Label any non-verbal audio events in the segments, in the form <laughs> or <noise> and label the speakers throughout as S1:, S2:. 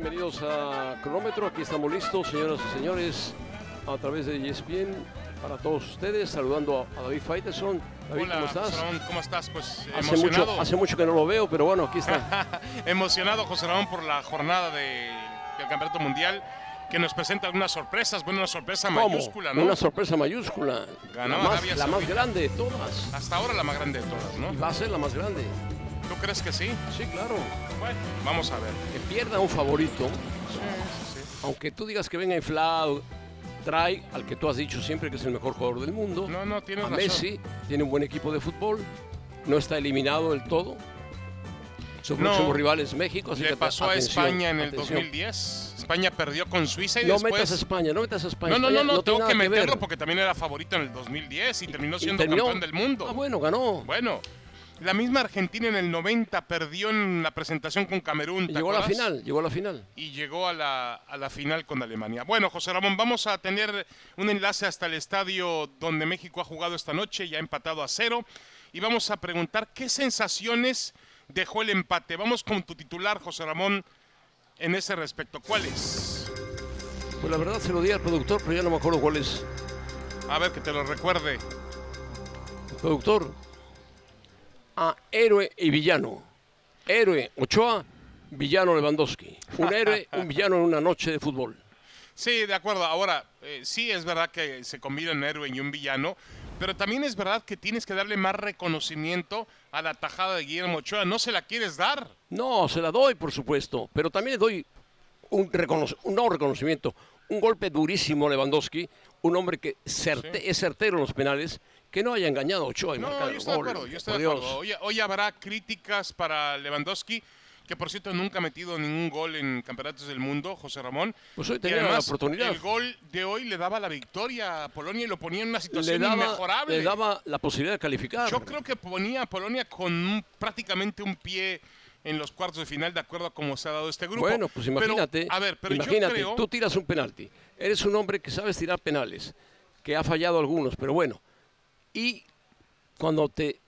S1: bienvenidos a Cronómetro. Aquí estamos listos, señoras y señores, a través de ESPN para todos ustedes. Saludando a David Faiteson. David,
S2: Hola,
S1: ¿cómo estás?
S2: José Ramón, ¿cómo estás? Pues
S1: Hace
S2: emocionado.
S1: mucho, hace mucho que no lo veo, pero bueno, aquí está. <laughs>
S2: emocionado, José Ramón, por la jornada de- del Campeonato Mundial que nos presenta algunas sorpresas. Bueno, una sorpresa
S1: ¿Cómo?
S2: mayúscula, ¿no?
S1: Una sorpresa mayúscula.
S2: Ganó
S1: la, más, la grande de todas.
S2: Hasta ahora la más grande de todas, ¿no?
S1: Y va a ser la más grande.
S2: ¿Tú crees que sí?
S1: Sí, claro.
S2: Bueno, vamos a ver.
S1: Que pierda un favorito,
S2: Sí, sí, sí.
S1: aunque tú digas que venga inflado, trae al que tú has dicho siempre que es el mejor jugador del mundo.
S2: No, no, tienes
S1: a
S2: razón.
S1: Messi, tiene un buen equipo de fútbol, no está eliminado del todo. Su
S2: No.
S1: próximo rival es México, así
S2: Le
S1: que
S2: pasó a
S1: atención,
S2: España en el
S1: atención.
S2: 2010. España perdió con Suiza y
S1: No
S2: después...
S1: metas a España, no metas a España.
S2: No, no, no, no, tengo que meterlo porque también era favorito en el 2010 y terminó
S1: Y
S2: siendo
S1: terminó-
S2: campeón del mundo.
S1: Ah, bueno, ganó.
S2: Bueno, la misma Argentina en el 90 perdió en la presentación con Camerún. ¿te
S1: llegó a la final, llegó a la final.
S2: Y llegó a la, a la final con Alemania. Bueno, José Ramón, vamos a tener un enlace hasta el estadio donde México ha jugado esta noche, ya empatado a cero. Y vamos a preguntar qué sensaciones dejó el empate. Vamos con tu titular, José Ramón, en ese respecto. ¿Cuál es?
S1: Pues la verdad se lo di al productor, pero ya no me acuerdo cuál es.
S2: A ver, que te lo recuerde.
S1: Productor, a héroe y villano. Héroe Ochoa, villano Lewandowski. Un héroe, un villano en una noche de fútbol.
S2: Sí, de acuerdo. Ahora, eh, sí es verdad que se combina un héroe y un villano, pero también es verdad que tienes que darle más reconocimiento a la tajada de Guillermo Ochoa. No se la quieres dar.
S1: No, se la doy, por supuesto, pero también le doy un, reconoc- un no reconocimiento, un golpe durísimo a Lewandowski, un hombre que certe- es certero en los penales, que no haya engañado a Ochoa y
S2: No, yo estoy de acuerdo, yo estoy de acuerdo. Hoy, hoy habrá críticas para Lewandowski, que por cierto nunca ha metido ningún gol en campeonatos del mundo, José Ramón.
S1: Pues hoy
S2: Y
S1: tenía la
S2: además,
S1: oportunidad.
S2: El gol de hoy le daba la victoria a Polonia y lo ponía en una
S1: Le
S2: situación
S1: daba,
S2: inmejorable.
S1: le daba la posibilidad de calificar.
S2: Yo creo que ponía a Polonia con un- prácticamente un pie en los cuartos de final, de acuerdo a cómo se ha dado este grupo.
S1: Bueno, pues
S2: Pero,
S1: imagínate,
S2: a ver, pero
S1: imagínate,
S2: yo creo...
S1: tú tiras un penalti, eres un hombre que sabes tirar penales, que ha fallado algunos, pero bueno, y cuando te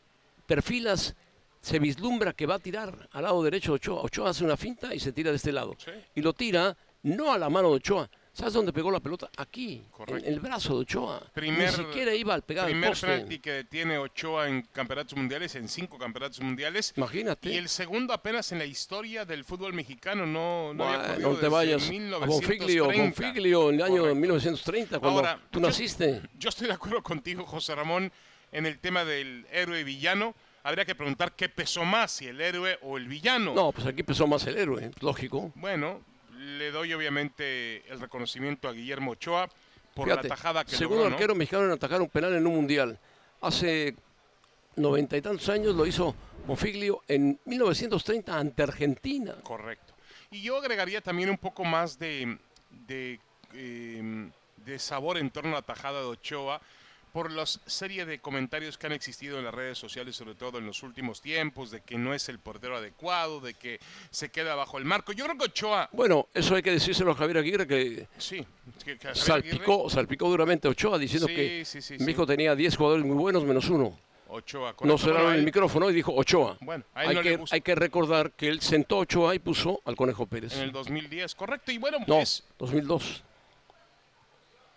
S1: perfilas, se vislumbra que va a tirar al lado derecho de Ochoa. Ochoa hace una finta y se tira de este lado.
S2: Sí.
S1: Y lo tira no a la mano de Ochoa. ¿Sabes dónde pegó la pelota? Aquí,
S2: Correcto.
S1: en el brazo de Ochoa.
S2: Primer-
S1: Ni siquiera iba al pegar
S2: Primer penalti que tiene Ochoa en campeonatos mundiales, en cinco campeonatos mundiales.
S1: Imagínate.
S2: Y el segundo apenas en la historia del fútbol mexicano. No, no había
S1: Bueno,
S2: ocurrido
S1: no te vayas a
S2: 1930.
S1: Bonfiglio, Bonfiglio en el año
S2: Correcto.
S1: 1930, cuando
S2: Ahora,
S1: tú
S2: yo-
S1: naciste.
S2: Yo estoy de acuerdo contigo, José Ramón, en el tema del héroe y villano. Habría que preguntar qué pesó más, si el héroe o el villano.
S1: No, pues aquí pesó más el héroe, lógico.
S2: Bueno, le doy obviamente el reconocimiento a Guillermo Ochoa por
S1: Fíjate,
S2: la tajada que
S1: segundo
S2: logró, ¿no?
S1: arquero mexicano en atacar un penal en un mundial. Hace noventa y tantos años lo hizo Bonfiglio en 1930 ante Argentina.
S2: Correcto. Y yo agregaría también un poco más de, de, eh, de sabor en torno a la tajada de Ochoa por la serie de comentarios que han existido en las redes sociales, sobre todo en los últimos tiempos, de que no es el portero adecuado, de que se queda bajo el marco. Yo creo que Ochoa,
S1: Bueno, eso hay que decírselo a Javier Aguirre que
S2: sí, que,
S1: salpicó,
S2: Aguirre-
S1: salpicó duramente a Ochoa diciendo
S2: Sí,
S1: que
S2: sí, sí.
S1: México tenía 10 jugadores muy buenos menos uno.
S2: Ochoa,
S1: No cerraron
S2: Bueno,
S1: el micrófono y dijo Ochoa.
S2: Bueno,
S1: hay,
S2: no
S1: que, hay que recordar que él sentó a Ochoa y puso al Conejo Pérez.
S2: En el 2010, correcto. Y bueno,
S1: No,
S2: pues,
S1: 2002.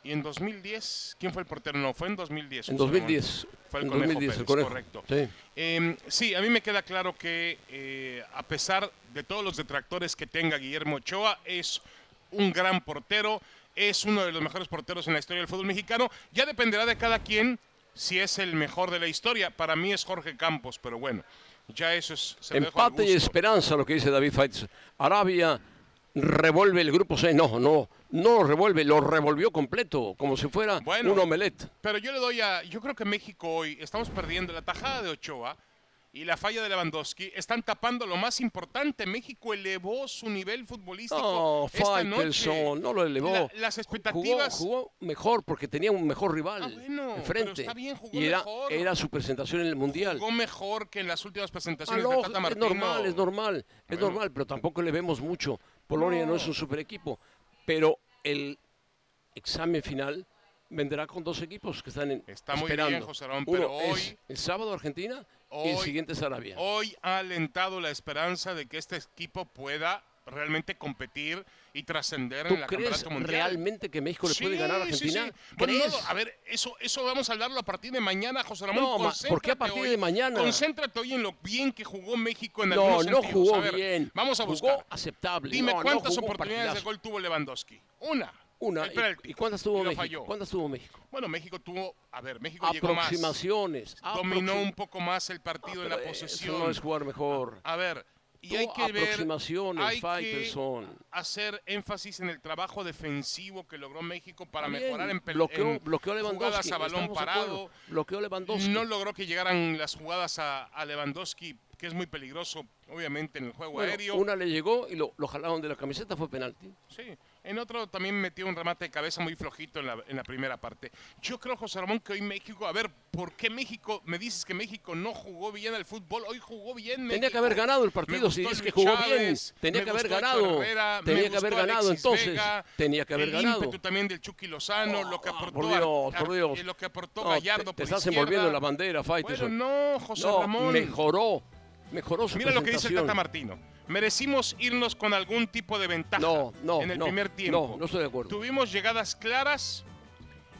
S2: Y en 2010, ¿quién fue el portero? No, fue en 2010.
S1: En
S2: José Ramón.
S1: 2010.
S2: Fue el
S1: en
S2: Conejo
S1: 2010, el
S2: Pérez,
S1: Conejo.
S2: correcto.
S1: Sí.
S2: Eh, sí, a mí me queda claro que eh, a pesar de todos los detractores que tenga Guillermo Ochoa, es un gran portero, es uno de los mejores porteros en la historia del fútbol mexicano. Ya dependerá de cada quien si es el mejor de la historia. Para mí es Jorge Campos, pero bueno, ya eso es... se lo dejo al
S1: Empate y esperanza, lo que dice David Faitz. Arabia revuelve el grupo C. No, no, no lo revuelve, lo revolvió completo, como si fuera
S2: Bueno.
S1: un omelette.
S2: Pero yo le doy a. Yo creo que México hoy estamos perdiendo la tajada de Ochoa y la falla de Lewandowski. Están tapando lo más importante. México elevó su nivel futbolístico.
S1: No,
S2: esta noche.
S1: No lo elevó.
S2: La- las expectativas.
S1: Jugó, jugó mejor porque tenía un mejor rival
S2: Ah, bueno,
S1: enfrente.
S2: pero está bien, jugó
S1: y era,
S2: mejor.
S1: era su presentación en el Mundial.
S2: Jugó mejor que en las últimas
S1: Ah,
S2: presentaciones
S1: no,
S2: de Tata
S1: es
S2: Martino.
S1: normal, es normal, es
S2: Bueno.
S1: normal, pero tampoco le vemos mucho. Polonia no,
S2: No.
S1: es un super equipo, pero el examen final vendrá con dos equipos que están en,
S2: Está muy
S1: esperando.
S2: bien, José Ramón,
S1: Uno
S2: pero
S1: es
S2: hoy-
S1: el sábado Argentina y el siguiente es Arabia.
S2: Hoy ha alentado la esperanza de que este equipo pueda realmente competir y trascender
S1: ¿Tú
S2: en la
S1: crees
S2: campeonato mundial.
S1: realmente que México le puede
S2: Sí,
S1: ganar a
S2: sí,
S1: Argentina?
S2: sí. Bueno, no, a ver, eso, eso vamos a hablarlo a partir de mañana, José Ramón.
S1: No, ¿por qué a partir
S2: hoy-
S1: de mañana?
S2: Concéntrate hoy en lo bien que jugó México en
S1: no, no
S2: sentidos.
S1: jugó
S2: A ver,
S1: bien.
S2: Vamos a
S1: Jugó
S2: buscar.
S1: aceptable.
S2: Dime
S1: No, no
S2: cuántas
S1: jugó un
S2: oportunidades de gol tuvo Lewandowski. Una.
S1: Una. ¿Y-. ¿Y, cuántas tuvo México?
S2: falló.
S1: ¿Cuántas tuvo México?
S2: Bueno, México tuvo, a ver, México llegó más.
S1: Aproximaciones.
S2: Dominó
S1: aproxim-
S2: un poco más el partido en la
S1: eso
S2: posesión.
S1: no es jugar mejor.
S2: A ver, y hay que ver, hay que
S1: Faitelson.
S2: hacer énfasis en el trabajo defensivo que logró México para
S1: Bien,
S2: mejorar en,
S1: bloqueó,
S2: en
S1: bloqueó
S2: jugadas a balón parado.
S1: Bloqueó Lewandowski.
S2: No logró que llegaran las jugadas a, a Lewandowski, que es muy peligroso, obviamente, en el juego
S1: Bueno,
S2: aéreo.
S1: Una le llegó y lo, lo jalaron de la camiseta, fue penalti.
S2: Sí, en otro también metió un remate de cabeza muy flojito en la, en la primera parte. Yo creo, José Ramón, que hoy México, a ver, ¿por qué México? Me dices que México no jugó bien al fútbol, hoy jugó bien México.
S1: Tenía que haber ganado el partido, si
S2: gustó
S1: es que jugó
S2: Chávez,
S1: bien. Tenía que haber ganado.
S2: Herrera,
S1: Tenía que haber ganado
S2: Alexis
S1: entonces.
S2: Vega,
S1: Tenía que haber
S2: el
S1: ganado.
S2: ímpetu también del Chucky Lozano, lo que
S1: Ah,
S2: aportó
S1: por Dios, por Dios.
S2: Ar- lo que aportó
S1: No,
S2: Gallardo
S1: te, te
S2: por
S1: estás
S2: izquierda.
S1: envolviendo en la bandera,
S2: Bueno,
S1: Faitelson.
S2: no, José
S1: no,
S2: Ramón.
S1: mejoró. Mejoró su
S2: Mira lo que dice el. Tata Martino. Merecimos irnos con algún tipo de ventaja
S1: No, no,
S2: en el
S1: no,
S2: primer tiempo.
S1: no, no estoy de acuerdo.
S2: Tuvimos llegadas claras.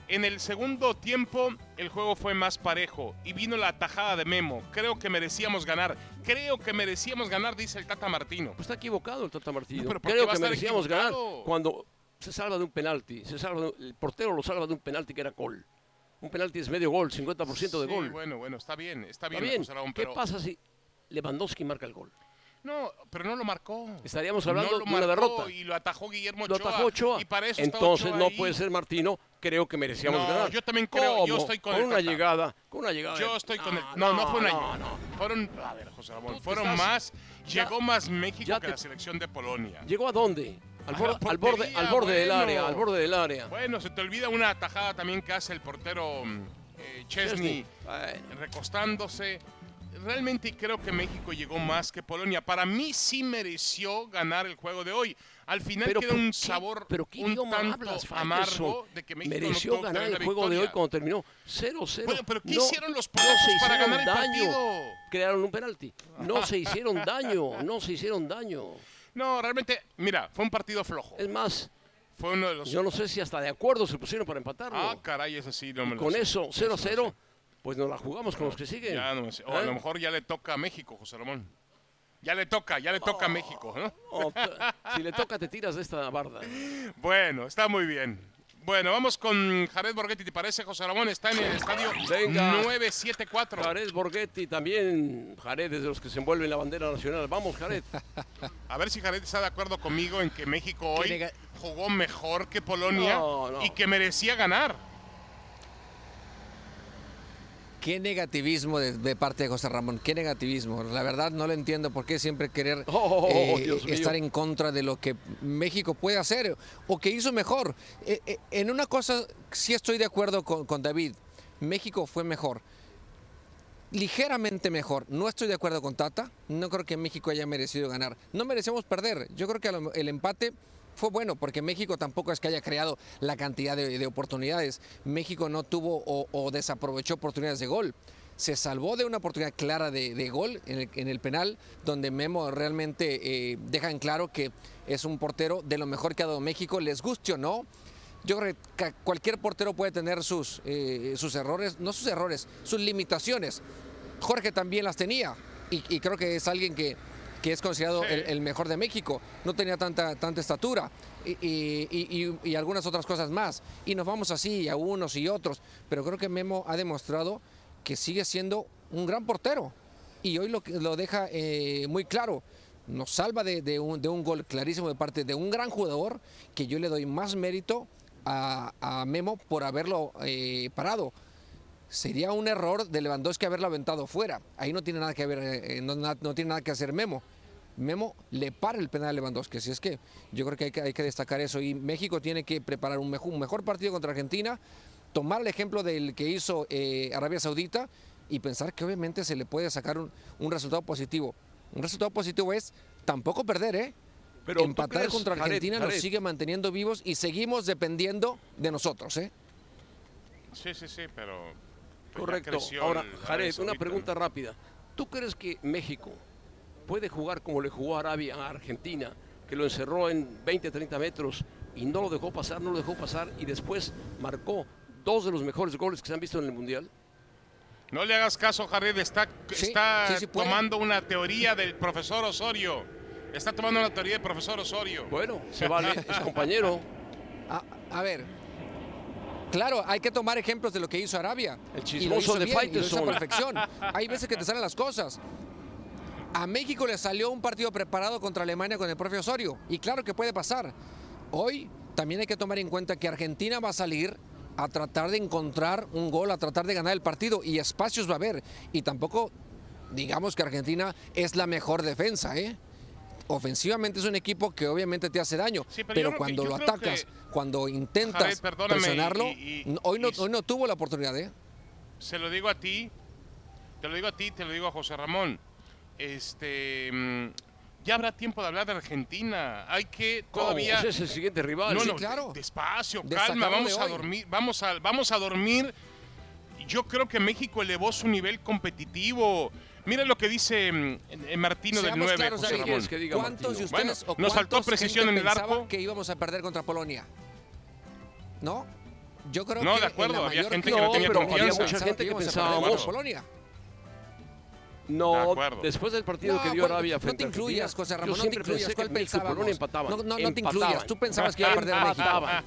S2: En el segundo tiempo el juego fue más parejo y vino la atajada de Memo. Creo que merecíamos ganar. Creo que merecíamos ganar, dice el Tata Martino.
S1: Pues está equivocado el Tata Martino.
S2: Pero ¿por qué
S1: Creo que merecíamos ganar cuando se salva de un penalti. Se salva de el portero lo salva de un penalti que era gol. Un penalti es medio gol, 50% de
S2: Sí,
S1: gol.
S2: Bueno, bueno, está bien, está bien,
S1: Está bien.
S2: Ramón,
S1: ¿Qué
S2: pero
S1: pasa si Lewandowski marca el gol?
S2: no, pero no lo marcó.
S1: Estaríamos hablando
S2: No lo
S1: de una derrota.
S2: Y lo atajó Guillermo
S1: Lo
S2: Ochoa.
S1: atajó Ochoa.
S2: Y para eso
S1: Entonces
S2: Ochoa
S1: no
S2: ahí.
S1: puede ser Martino. Creo que merecíamos
S2: No,
S1: ganar.
S2: yo también creo, yo
S1: ¿Cómo?
S2: estoy con
S1: con
S2: el
S1: una
S2: Tata.
S1: llegada, con una llegada.
S2: Yo estoy con el.
S1: Ah,
S2: No, no, fue una
S1: no,
S2: llegada.
S1: no.
S2: Fueron, a ver, José Ramón,
S1: Tú te
S2: fueron
S1: estás-
S2: más.
S1: ya-
S2: llegó más México
S1: ya
S2: que la selección de Polonia.
S1: ¿Llegó a dónde? Al, borde, al borde del área, al borde del área.
S2: Bueno, se te olvida una atajada también que hace el portero mm, eh, Chesney
S1: Bueno,
S2: recostándose. Realmente creo que México llegó más que Polonia. Para mí sí mereció ganar el juego de hoy. Al final
S1: Pero
S2: queda
S1: ¿por
S2: un sabor
S1: pero qué
S2: un
S1: idioma
S2: tanto
S1: hablas,
S2: amargo de que México
S1: Mereció
S2: no
S1: ganar el juego de hoy cuando terminó 0-0.
S2: Bueno, pero ¿qué
S1: No-
S2: hicieron los
S1: no
S2: polacos
S1: se
S2: para ganar el
S1: daño.
S2: partido?
S1: Crearon un penalti. No se hicieron <laughs> daño, no se hicieron daño.
S2: No, realmente, mira, fue un partido flojo.
S1: Es más,
S2: Fue uno de los.
S1: yo no sé si hasta de acuerdo se pusieron para empatarlo.
S2: Ah, caray, eso sí, no me lo
S1: Con
S2: sé.
S1: eso,
S2: Eso no
S1: 0-0,
S2: sé.
S1: Pues nos la jugamos con los que siguen.
S2: Ya no me sé. O a
S1: ¿Eh?
S2: lo mejor ya le toca a México, José Ramón. Ya le toca, ya le toca a México, ¿no?
S1: Oh, t- <laughs> si le toca, te tiras de esta barda.
S2: Bueno, está muy bien. Bueno, vamos con Jared Borghetti, ¿te parece, José Ramón? Está en el estadio
S1: Venga.
S2: 974.
S1: Jared Borghetti también. Jared es de los que se envuelven la bandera nacional. Vamos, Jared. <laughs>
S2: A ver si Jared está de acuerdo conmigo en que México hoy jugó mejor que Polonia
S1: No, no.
S2: y que merecía ganar.
S3: Qué negativismo de, de parte de José Ramón, qué negativismo. La verdad no lo entiendo por qué siempre querer
S1: Oh,
S3: eh,
S1: Dios mío.
S3: estar en contra de lo que México puede hacer o que hizo mejor. Eh, eh, en una cosa sí estoy de acuerdo con, con David. México fue mejor. Ligeramente mejor. No estoy de acuerdo con Tata. No creo que México haya merecido ganar. No merecemos perder. Yo creo que el empate fue bueno porque México tampoco es que haya creado la cantidad de, de oportunidades. México no tuvo o, desaprovechó oportunidades de gol. Se salvó de una oportunidad clara de, gol en el, en el penal, donde Memo realmente eh, deja en claro que es un portero de lo mejor que ha dado México, les guste o no. Yo creo que cualquier portero puede tener sus, eh, sus errores, no sus errores, sus limitaciones. Jorge también las tenía y creo que es alguien que, que es considerado
S2: Sí.
S3: el, el mejor de México. No tenía tanta, tanta estatura y, y- y- algunas otras cosas más. Y nos vamos así a unos y otros. Pero creo que Memo ha demostrado que sigue siendo un gran portero. Y hoy lo, lo deja eh, muy claro. Nos salva de, de un, de un gol clarísimo de parte de un gran jugador que yo le doy más mérito a, a Memo por haberlo eh, parado. Sería un error de Lewandowski haberlo aventado fuera. Ahí no tiene nada que ver, eh, no, no tiene nada que hacer Memo. Memo le para el penal a Lewandowski. Así es que yo creo que hay que, hay que destacar eso. Y México tiene que preparar un mejor, un mejor partido contra Argentina, tomar el ejemplo del que hizo eh, Arabia Saudita y pensar que obviamente se le puede sacar un, un resultado positivo. Un resultado positivo es tampoco perder, ¿eh?
S1: Pero ¿tú
S3: Empatar
S1: crees,
S3: contra
S1: Jared,
S3: Argentina nos
S1: Jared,
S3: sigue manteniendo vivos y seguimos dependiendo de nosotros, ¿eh?
S2: Sí, sí, sí, pero. pues
S1: Correcto. Ahora, Jared, una pregunta rápida. ¿Tú crees que México puede jugar como le jugó Arabia a Argentina que lo encerró en 20, 30 metros y no lo dejó pasar, no lo dejó pasar y después marcó dos de los mejores goles que se han visto en el Mundial.
S2: No le hagas caso, Jared, está,
S3: Sí,
S2: está
S3: sí, sí puede.
S2: tomando una teoría del profesor Osorio. Está tomando una teoría del profesor Osorio.
S1: Bueno, se vale, <laughs> es compañero.
S3: A, a ver. Claro, hay que tomar ejemplos de lo que hizo Arabia.
S1: El
S3: Y lo
S1: chismoso
S3: hizo
S1: de
S3: bien, y lo hizo a
S1: Faitelson.
S3: perfección. Hay veces que te salen las cosas. A México le salió un partido preparado contra Alemania con el propio Osorio. Y claro que puede pasar. Hoy también hay que tomar en cuenta que Argentina va a salir a tratar de encontrar un gol, a tratar de ganar el partido. Y espacios va a haber. Y tampoco digamos que Argentina es la mejor defensa, ¿eh? Ofensivamente es un equipo que obviamente te hace daño,
S2: Sí, pero que-
S3: cuando lo atacas,
S2: que-
S3: cuando intentas
S2: perdóname,
S3: presionarlo,
S2: y- y-
S3: hoy, no,
S2: y-
S3: hoy no tuvo la oportunidad, ¿eh?
S2: Se lo digo a ti, te lo digo a ti, te lo digo a José Ramón. Este, mm, ya habrá tiempo de hablar de Argentina. Hay que
S1: ¿Cómo?
S2: todavía.
S1: Ese es el siguiente rival.
S2: No,
S3: Sí,
S2: no,
S3: claro.
S2: de- despacio,
S3: De
S2: calma, vamos
S3: de
S2: a dormir, vamos a, vamos a dormir. Yo creo que México elevó su nivel competitivo. Mira lo que dice mm, eh, Martino del
S3: Seamos
S2: 9,
S3: claros,
S2: José
S3: David.
S2: Ramón.
S1: ¿Quieres que diga
S3: ¿Cuántos de ustedes
S2: Bueno,
S3: o
S2: nos faltó
S3: cuántos
S2: precisión
S3: gente
S2: en el
S3: pensaba
S2: arco.
S3: que íbamos a perder contra Polonia? ¿No? Yo creo
S2: No,
S3: que
S2: de acuerdo, había gente
S1: que no tenía confianza.
S3: había
S1: mucha gente que
S3: íbamos a perder
S1: pensábamos-
S3: contra Polonia.
S2: De
S1: No,
S2: acuerdo.
S1: después del partido
S3: No,
S1: que dio
S3: ¿cuál-
S1: Arabia
S3: no
S1: frente
S3: te
S1: a Argentina,
S3: incluyas, José Ramón, no te incluyas. ¿Cuál
S1: México
S3: pensábamos?
S1: Polonia empataban.
S3: No, no, no te incluyas. Tú pensabas que iba a perder México.
S1: Empataban.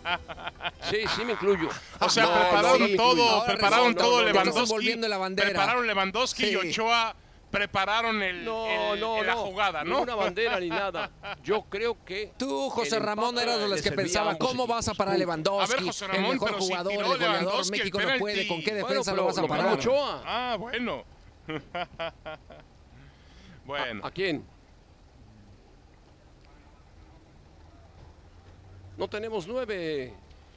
S1: Sí, sí me incluyo.
S2: O sea,
S1: No,
S2: prepararon
S1: no,
S2: todo, prepararon todo
S3: no, no, no.
S2: Lewandowski. Prepararon Lewandowski y. Ochoa prepararon el,
S1: No,
S2: el-
S1: no,
S2: la
S1: no.
S2: jugada, ¿no?
S1: Ninguna bandera ni nada. Yo creo que.
S3: Tú, José
S1: el
S3: Ramón, eras de los que
S1: a ambos
S3: ¿cómo vas a parar a. Lewandowski?
S2: A ver, José
S3: el
S2: Ramón,
S3: mejor
S2: pero si
S3: jugador,
S2: tiró
S3: el goleador,
S2: el
S3: México no puede. ¿Con qué
S1: Bueno,
S3: defensa
S1: pero
S3: lo vas a parar?
S1: Ochoa.
S2: Ah, bueno. <laughs> bueno.
S1: ¿A quién? No tenemos nueve.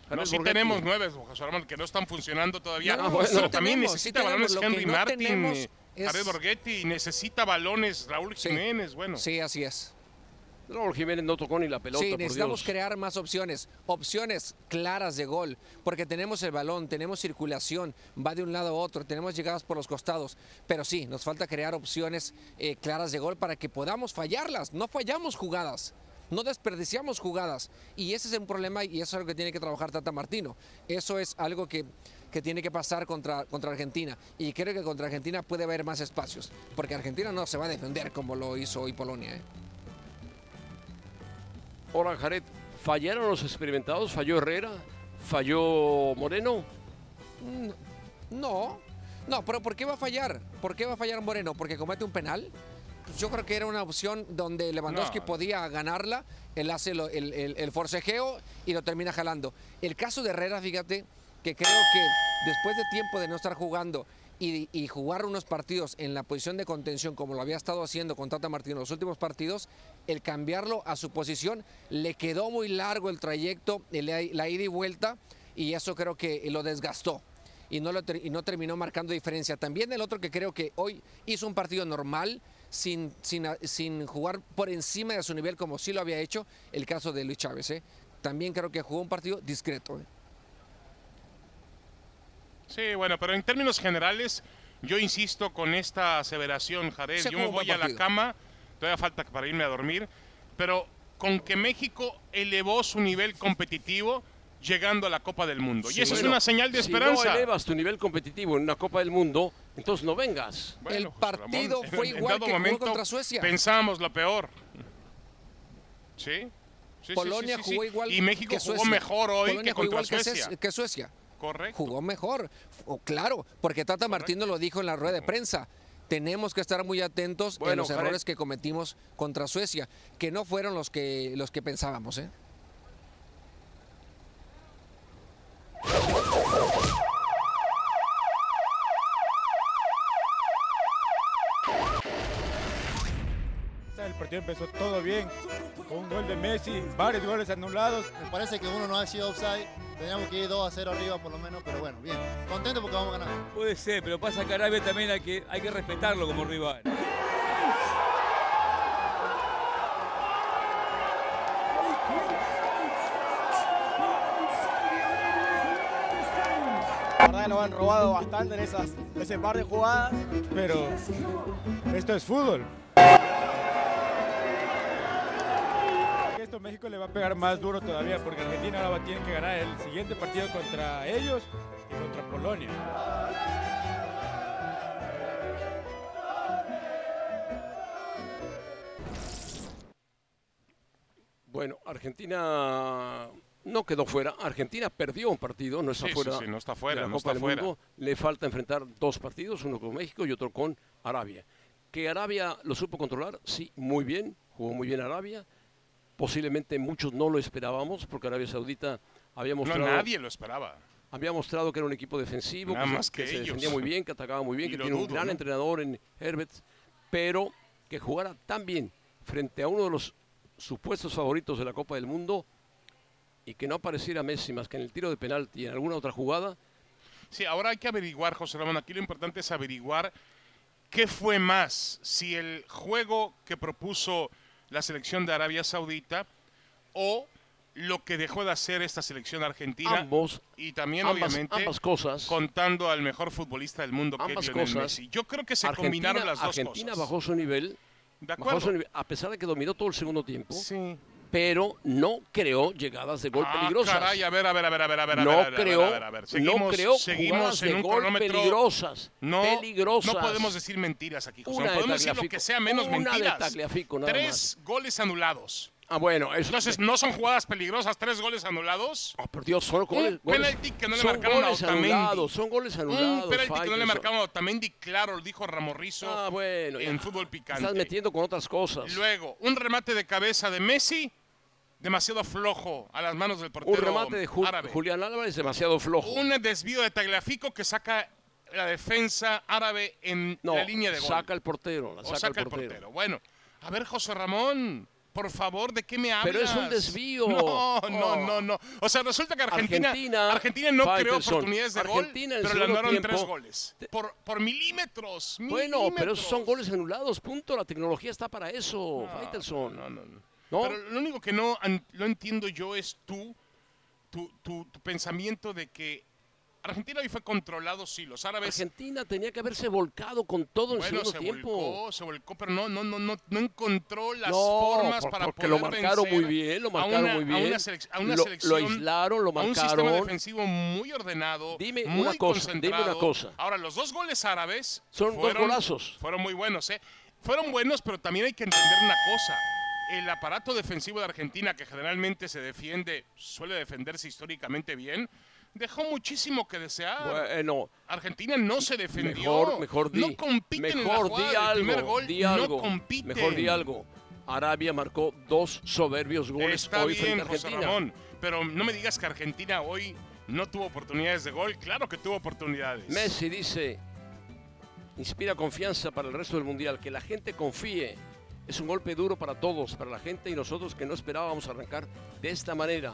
S2: No, sí
S1: Borghetti.
S2: tenemos nueve, José Ramón, que no están funcionando todavía.
S3: No,
S1: no, bueno.
S2: pero también
S3: tenemos,
S2: necesita
S3: sí
S2: balones Henry Martin, eh,
S3: es-
S2: Jared Borghetti, y necesita balones Raúl
S3: Sí.
S2: Jiménez, bueno.
S3: Sí, así es.
S1: Raúl Jiménez no tocó ni la pelota,
S3: Sí,
S1: por
S3: necesitamos
S1: Dios.
S3: crear más opciones, opciones claras de gol, porque tenemos el balón, tenemos circulación, va de un lado a otro, tenemos llegadas por los costados, pero sí, nos falta crear opciones eh, claras de gol para que podamos fallarlas. No fallamos jugadas, no desperdiciamos jugadas, y ese es un problema y eso es algo que tiene que trabajar Tata Martino. Eso es algo que, que tiene que pasar contra, contra Argentina, y creo que contra Argentina puede haber más espacios, porque Argentina no se va a defender como lo hizo hoy Polonia. ¿eh?
S1: Ahora, Jared, ¿fallaron los experimentados? ¿Falló Herrera? ¿Falló Moreno?
S3: No, no, pero ¿por qué va a fallar? ¿Por qué va a fallar Moreno? ¿Porque comete un penal? Pues yo creo que era una opción donde Lewandowski
S2: No.
S3: podía ganarla, él hace lo- el, el- el forcejeo y lo termina jalando. El caso de Herrera, fíjate, que creo que después de tiempo de no estar jugando y, y jugar unos partidos en la posición de contención como lo había estado haciendo con Tata en los últimos partidos, el cambiarlo a su posición le quedó muy largo el trayecto, la ida y vuelta y eso creo que lo desgastó y no, lo terminó marcando diferencia. También el otro que creo que hoy hizo un partido normal, sin jugar por encima de su nivel como sí lo había hecho, el caso de Luis Chávez. ¿eh? También creo que jugó un partido discreto. ¿eh?
S2: Sí, bueno, pero en términos generales, yo insisto con esta aseveración, Jared. Yo me voy a la cama, todavía falta para irme a dormir, pero con que México elevó su nivel competitivo llegando a la Copa del Mundo. y eso es una señal de
S1: Si
S2: esperanza.
S1: no elevas tu nivel competitivo en una Copa del Mundo, entonces no vengas.
S3: El partido fue
S2: en
S3: igual que jugó contra Suecia.
S2: Pensábamos lo peor. ¿Sí?
S3: Polonia
S2: sí, sí, sí.
S3: jugó igual
S2: Y México
S3: que
S2: jugó
S3: Suecia.
S2: mejor hoy
S3: Polonia
S2: que
S3: jugó
S2: contra
S3: igual
S2: Suecia.
S3: Que Suecia.
S2: Correcto.
S3: Jugó mejor. O, claro, porque Tata Martino lo dijo en la rueda de prensa. Tenemos que estar muy atentos en
S1: Bueno,
S3: los
S1: Jared.
S3: errores que cometimos contra Suecia, que no fueron los que, los que pensábamos. ¿eh?
S4: El partido empezó todo bien, con un gol de Messi, varios goles anulados.
S5: Me parece que uno no ha sido offside. Teníamos que ir 2 a 0 arriba por lo menos, pero bueno, bien. Contento porque vamos a ganar.
S6: Puede ser, pero pasa que Arabia también hay que, hay que respetarlo como rival.
S7: La verdad que nos han robado bastante en esas, ese par de jugadas.
S4: Pero esto es fútbol. México le va a pegar más duro todavía porque Argentina ahora va- tiene que ganar el siguiente partido contra ellos y contra Polonia.
S1: Bueno, Argentina no quedó fuera. Argentina perdió un partido, no está
S2: Sí, sí,
S1: fuera.
S2: sí, no está fuera,
S1: de la
S2: no
S1: Copa
S2: está
S1: del
S2: fuera.
S1: Mundo. Le falta enfrentar dos partidos, uno con México y otro con Arabia. Que Arabia lo supo controlar, sí, muy bien, jugó muy bien Arabia. Posiblemente muchos no lo esperábamos porque Arabia Saudita había
S2: No,
S1: mostrado,
S2: nadie lo esperaba.
S1: había mostrado que era un equipo defensivo,
S2: Nada
S1: que,
S2: más que
S1: se defendía muy bien, que atacaba muy bien,
S2: Y
S1: que tiene un gran
S2: ¿no?
S1: entrenador en Herbert, pero que jugara tan bien frente a uno de los supuestos favoritos de la Copa del Mundo y que no apareciera Messi más que en el tiro de penalti y en alguna otra jugada,
S2: Sí, ahora hay que averiguar, José Ramón. Aquí lo importante es averiguar qué fue más, si el juego que propuso la selección de Arabia Saudita o lo que dejó de hacer esta selección argentina.
S1: ambos,
S2: y también,
S1: ambas,
S2: obviamente,
S1: ambas cosas.
S2: contando al mejor futbolista del mundo, que
S1: Ambas
S2: es Lionel
S1: cosas.
S2: Messi. Yo creo que se
S1: Argentina,
S2: combinaron las dos
S1: Argentina
S2: cosas.
S1: bajó su nivel,
S2: de
S1: bajó
S2: acuerdo.
S1: su nivel, a pesar de que dominó todo el segundo tiempo,
S2: Sí.
S1: Pero no creó llegadas de gol
S2: Ah,
S1: peligrosas.
S2: caray, a ver, a ver, a ver, a ver, a ver,
S1: no creó, no
S2: Seguimos,
S1: creó
S2: seguimos en
S1: de
S2: un
S1: gol
S2: cronómetro.
S1: peligrosas,
S2: No,
S1: peligrosas.
S2: no podemos decir mentiras aquí, José.
S1: Una
S2: No
S1: de
S2: podemos decir lo que sea menos
S1: una de
S2: mentiras. Tres goles anulados.
S1: Ah, bueno, eso
S2: Entonces, ¿no son jugadas peligrosas? ¿Tres goles anulados?
S1: Oh, por Dios, son goles,
S2: Un penalti que no le
S1: son
S2: marcaron a Otamendi.
S1: anulados, son goles anulados.
S2: Un penalti que no le marcaron a Otamendi, claro, lo dijo Ramorrizo
S1: Ah, bueno,
S2: en
S1: ya.
S2: fútbol picante.
S1: Estás metiendo con otras cosas.
S2: Luego, un remate de cabeza de Messi, demasiado flojo a las manos del portero
S1: Un remate de Ju-
S2: árabe.
S1: Julián Álvarez demasiado flojo.
S2: Un desvío de Tagliafico que saca la defensa árabe en
S1: no,
S2: la línea de gol.
S1: saca el portero, la
S2: o
S1: saca,
S2: saca
S1: el portero.
S2: Bueno, a ver, José Ramón, por favor, ¿de qué me hablas?
S1: Pero es un desvío.
S2: No, no,
S1: Oh.
S2: no, no. O sea, resulta que Argentina,
S1: Argentina,
S2: Argentina, no creó oportunidades de gol,
S1: Argentina en el
S2: pero le anularon tres goles. Por, por milímetros,
S1: Bueno, pero esos son
S2: milímetros.
S1: goles anulados, punto. La tecnología está para eso, Faitelson.
S2: No, no, no.
S1: ¿No?
S2: Pero lo único que no, no entiendo yo es tú, tu, tu, tu pensamiento de que Argentina hoy fue controlado, sí, los árabes...
S1: Argentina tenía que haberse volcado con todo en el
S2: Bueno,
S1: segundo
S2: se
S1: tiempo.
S2: volcó, se volcó, pero no, no, no, no, no encontró las
S1: no,
S2: formas
S1: por-
S2: para
S1: porque
S2: poder
S1: lo marcaron
S2: vencer
S1: muy bien, lo marcaron
S2: una-
S1: muy bien.
S2: A una, a una
S1: lo,
S2: selección,
S1: lo aislaron, lo
S2: a un sistema
S1: marcaron.
S2: defensivo muy ordenado,
S1: Dime
S2: muy
S1: una cosa, dime
S2: concentrado.
S1: una cosa.
S2: Ahora, los dos goles árabes
S1: Son dos
S2: fueron,
S1: golazos.
S2: fueron muy buenos, ¿eh? Fueron buenos, pero también hay que entender una cosa. El aparato defensivo de Argentina, que generalmente se defiende, suele defenderse históricamente bien, dejó muchísimo que desear.
S1: Bueno,
S2: Argentina no se defendió.
S1: mejor, mejor di.
S2: No compiten en la
S1: mejor
S2: jugada
S1: di algo,
S2: primer gol.
S1: di
S2: no
S1: algo.
S2: compiten.
S1: Mejor di algo. Arabia marcó dos soberbios goles
S2: Está
S1: hoy
S2: bien,
S1: frente a
S2: José
S1: Argentina.
S2: Ramón, pero no me digas que Argentina hoy no tuvo oportunidades de gol. Claro que tuvo oportunidades.
S1: Messi dice, inspira confianza para el resto del Mundial, que la gente confíe. Es un golpe duro para todos, para la gente y nosotros que no esperábamos arrancar de esta manera,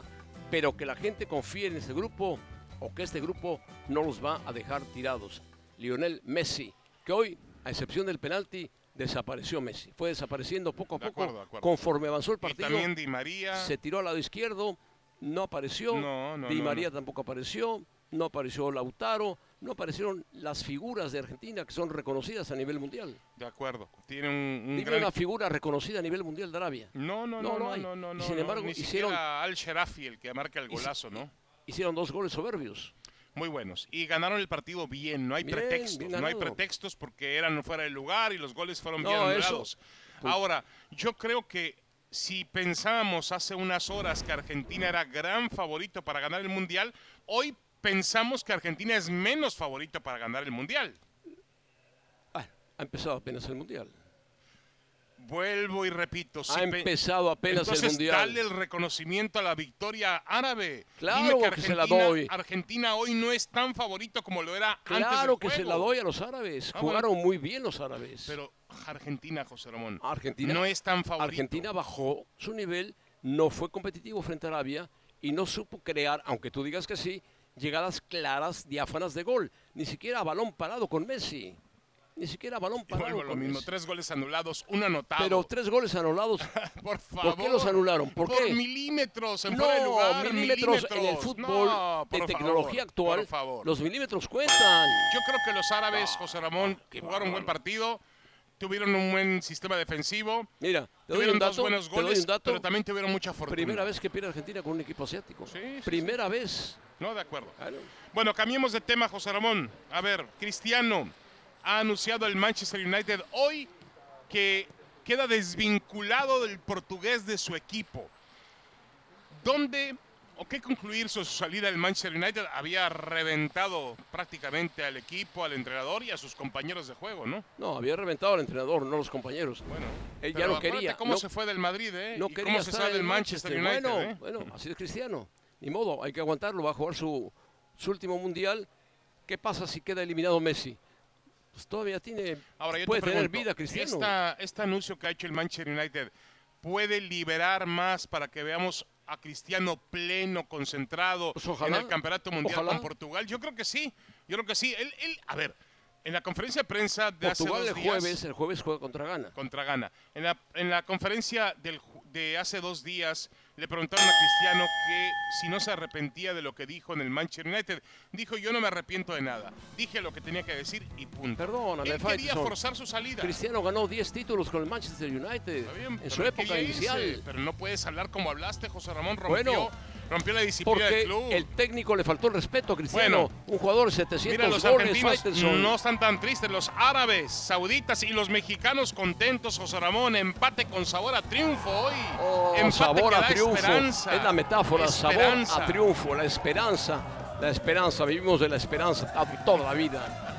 S1: pero que la gente confíe en este grupo o que este grupo no los va a dejar tirados. Lionel Messi, que hoy, a excepción del penalti, desapareció Messi. Fue desapareciendo poco a
S2: De
S1: poco
S2: acuerdo, de acuerdo.
S1: conforme avanzó el
S2: Y
S1: partido.
S2: también Di María.
S1: Se tiró al lado izquierdo, no apareció.
S2: No, no,
S1: Di
S2: no,
S1: María tampoco apareció, no apareció Lautaro, no aparecieron las figuras de Argentina que son reconocidas a nivel mundial.
S2: De acuerdo. Tiene un, un
S1: Dime
S2: gran...
S1: una figura reconocida a nivel mundial de Arabia.
S2: No, no,
S1: No,
S2: no,
S1: no
S2: no, no,
S1: Y sin embargo,
S2: ni
S1: hicieron-
S2: Al Sherafi el que marca el golazo, ¿no?
S1: Hicieron dos goles soberbios.
S2: Muy buenos. Y ganaron el partido bien, no hay
S1: Bien,
S2: pretextos.
S1: bien
S2: no hay pretextos porque eran fuera del lugar y los goles fueron
S1: No,
S2: bien anulados. Ahora, yo creo que si pensábamos hace unas horas que Argentina era gran favorito para ganar el Mundial, hoy pensamos que Argentina es menos favorito para ganar el Mundial.
S1: Ah, ha empezado apenas el mundial.
S2: Vuelvo y repito. si
S1: ha
S2: pe-
S1: empezado apenas
S2: Entonces,
S1: el mundial.
S2: dale el reconocimiento a la victoria árabe.
S1: Claro
S2: Dime
S1: que se la
S2: Argentina-
S1: doy.
S2: Argentina hoy no es tan favorito como lo era antes
S1: Claro que se la doy a los árabes.
S2: Ah,
S1: Jugaron muy bien los árabes.
S2: Pero Argentina, José Ramón,
S1: Argentina
S2: no es tan favorito.
S1: Argentina bajó su nivel, no fue competitivo frente a Arabia y no supo crear, aunque tú digas que sí, llegadas claras, diáfanas de gol. Ni siquiera balón parado con Messi. Ni siquiera balón parado
S2: vuelvo a lo
S1: con
S2: mismo,
S1: Messi.
S2: tres goles anulados, un anotado.
S1: Pero tres goles anulados. <laughs>
S2: por favor.
S1: ¿Por qué los anularon? ¿Por qué?
S2: milímetros en
S1: no,
S2: fuera de lugar.
S1: milímetros, en el fútbol
S2: No,
S1: de tecnología
S2: favor,
S1: actual.
S2: Por favor.
S1: Los milímetros cuentan.
S2: Yo creo que los árabes, José Ramón,
S1: qué
S2: jugaron un buen partido. Tuvieron un buen sistema defensivo,
S1: Mira,
S2: tuvieron
S1: un
S2: dos buenos goles,
S1: dato.
S2: pero también tuvieron mucha fortuna.
S1: Primera vez que pierde Argentina con un equipo asiático.
S2: Sí, sí,
S1: Primera vez.
S2: No, de acuerdo.
S1: Claro.
S2: Bueno, cambiemos de tema, José Ramón. A ver, Cristiano ha anunciado el Manchester United hoy que queda desvinculado del portugués de su equipo. ¿Dónde o qué concluir su salida del Manchester United? Había reventado prácticamente al equipo, al entrenador y a sus compañeros de juego, ¿no?
S1: No, había reventado al entrenador, no los compañeros.
S2: Bueno,
S1: Él ya no quería.
S2: cómo
S1: no-
S2: se fue del Madrid, ¿eh?
S1: no
S2: y
S1: quería
S2: cómo se sale del Manchester United,
S1: Bueno,
S2: ¿eh?
S1: bueno, así es Cristiano. Ni modo, hay que aguantarlo. Va a jugar su, su último mundial. ¿Qué pasa si queda eliminado Messi? Pues todavía tiene.
S2: Ahora yo
S1: puede
S2: te
S1: tener vida Cristiano.
S2: esta- este anuncio que ha hecho el Manchester United puede liberar más para que veamos a Cristiano pleno, concentrado
S1: Pues ojalá,
S2: en el Campeonato Mundial
S1: ojalá.
S2: con Portugal? Yo creo que sí, yo creo que sí. Él, él- a ver, en la conferencia de prensa de
S1: Portugal
S2: hace
S1: el
S2: dos días
S1: jueves, el jueves juega contra Ghana.
S2: contra Ghana, en la, en la conferencia del de hace dos días le preguntaron a Cristiano que si no se arrepentía de lo que dijo en el Manchester United. Dijo, yo no me arrepiento de nada. Dije lo que tenía que decir y punto.
S1: Perdóname,
S2: Él quería forzar su salida.
S1: Cristiano ganó 10 títulos con el Manchester United
S2: Está bien,
S1: en su época
S2: irse,
S1: inicial.
S2: pero no puedes hablar como hablaste, José Ramón. Rompió,
S1: Bueno,
S2: rompió la disciplina del
S1: Porque
S2: club.
S1: el técnico le faltó el respeto a Cristiano.
S2: Bueno,
S1: un jugador de 700
S2: Mira, los
S1: goles,
S2: argentinos no están tan tristes. Los árabes, sauditas y los mexicanos contentos, José Ramón. Empate con sabor a triunfo hoy.
S1: Oh,
S2: Empate
S1: sabor
S2: que
S1: a triunfo.
S2: esperanza.
S1: Es la metáfora,
S2: Esperanza.
S1: sabor a triunfo, la esperanza. La esperanza, vivimos de la esperanza toda la vida.